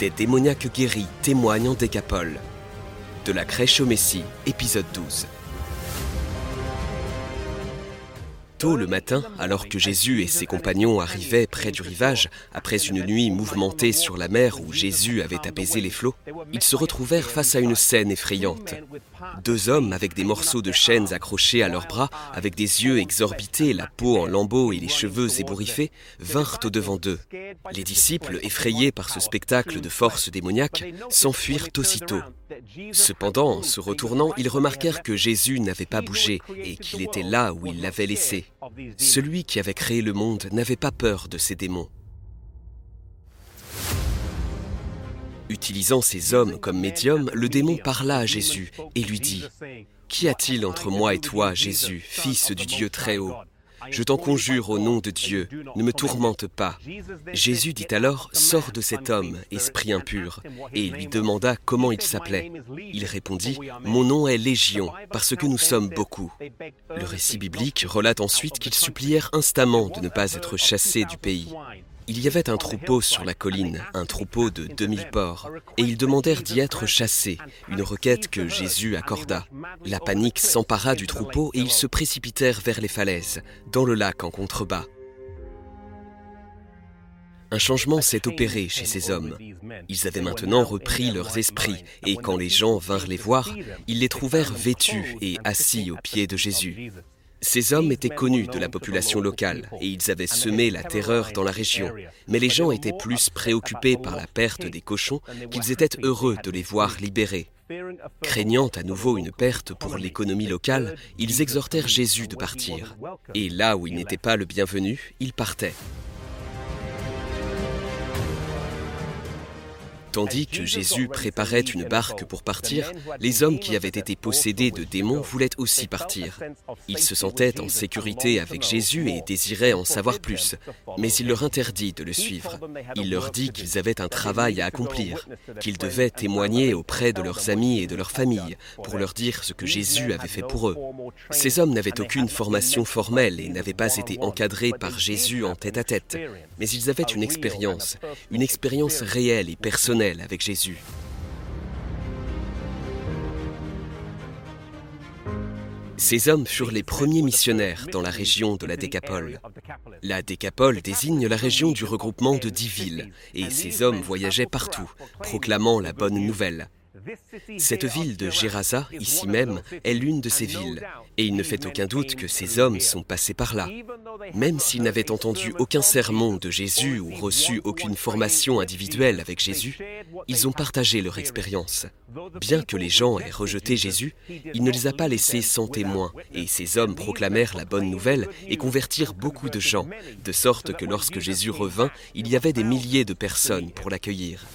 Des démoniaques guéris témoignent en décapole. De la crèche au Messie, épisode 12. Tôt le matin, alors que Jésus et ses compagnons arrivaient près du rivage, après une nuit mouvementée sur la mer où Jésus avait apaisé les flots, ils se retrouvèrent face à une scène effrayante. Deux hommes avec des morceaux de chaînes accrochés à leurs bras, avec des yeux exorbités, la peau en lambeaux et les cheveux ébouriffés, vinrent au-devant d'eux. Les disciples, effrayés par ce spectacle de force démoniaque, s'enfuirent aussitôt. Cependant, en se retournant, ils remarquèrent que Jésus n'avait pas bougé et qu'il était là où il l'avait laissé. Celui qui avait créé le monde n'avait pas peur de ces démons. Utilisant ces hommes comme médiums, le démon parla à Jésus et lui dit Qu'y a-t-il entre moi et toi, Jésus, fils du Dieu très haut Je t'en conjure au nom de Dieu, ne me tourmente pas. Jésus dit alors Sors de cet homme, esprit impur, et lui demanda comment il s'appelait. Il répondit Mon nom est Légion, parce que nous sommes beaucoup. Le récit biblique relate ensuite qu'ils supplièrent instamment de ne pas être chassés du pays. Il y avait un troupeau sur la colline, un troupeau de 2000 porcs, et ils demandèrent d'y être chassés, une requête que Jésus accorda. La panique s'empara du troupeau et ils se précipitèrent vers les falaises, dans le lac en contrebas. Un changement s'est opéré chez ces hommes. Ils avaient maintenant repris leurs esprits, et quand les gens vinrent les voir, ils les trouvèrent vêtus et assis aux pieds de Jésus. Ces hommes étaient connus de la population locale et ils avaient semé la terreur dans la région. Mais les gens étaient plus préoccupés par la perte des cochons qu'ils étaient heureux de les voir libérés. Craignant à nouveau une perte pour l'économie locale, ils exhortèrent Jésus de partir. Et là où il n'était pas le bienvenu, il partait. Tandis que Jésus préparait une barque pour partir, les hommes qui avaient été possédés de démons voulaient aussi partir. Ils se sentaient en sécurité avec Jésus et désiraient en savoir plus, mais il leur interdit de le suivre. Il leur dit qu'ils avaient un travail à accomplir, qu'ils devaient témoigner auprès de leurs amis et de leurs familles pour leur dire ce que Jésus avait fait pour eux. Ces hommes n'avaient aucune formation formelle et n'avaient pas été encadrés par Jésus en tête à tête, mais ils avaient une expérience, une expérience réelle et personnelle avec Jésus. Ces hommes furent les premiers missionnaires dans la région de la Décapole. La Décapole désigne la région du regroupement de dix villes, et ces hommes voyageaient partout, proclamant la bonne nouvelle. Cette ville de Gerasa, ici même, est l'une de ces villes, et il ne fait aucun doute que ces hommes sont passés par là. Même s'ils n'avaient entendu aucun sermon de Jésus ou reçu aucune formation individuelle avec Jésus, ils ont partagé leur expérience. Bien que les gens aient rejeté Jésus, il ne les a pas laissés sans témoin, et ces hommes proclamèrent la bonne nouvelle et convertirent beaucoup de gens, de sorte que lorsque Jésus revint, il y avait des milliers de personnes pour l'accueillir.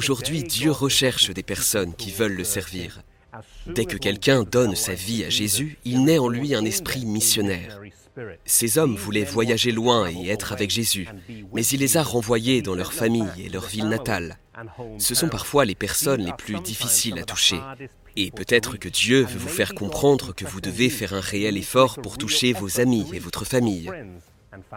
Aujourd'hui, Dieu recherche des personnes qui veulent le servir. Dès que quelqu'un donne sa vie à Jésus, il naît en lui un esprit missionnaire. Ces hommes voulaient voyager loin et être avec Jésus, mais il les a renvoyés dans leur famille et leur ville natale. Ce sont parfois les personnes les plus difficiles à toucher. Et peut-être que Dieu veut vous faire comprendre que vous devez faire un réel effort pour toucher vos amis et votre famille.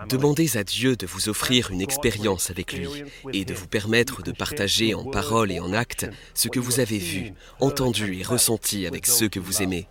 Demandez à Dieu de vous offrir une expérience avec lui et de vous permettre de partager en paroles et en actes ce que vous avez vu, entendu et ressenti avec ceux que vous aimez.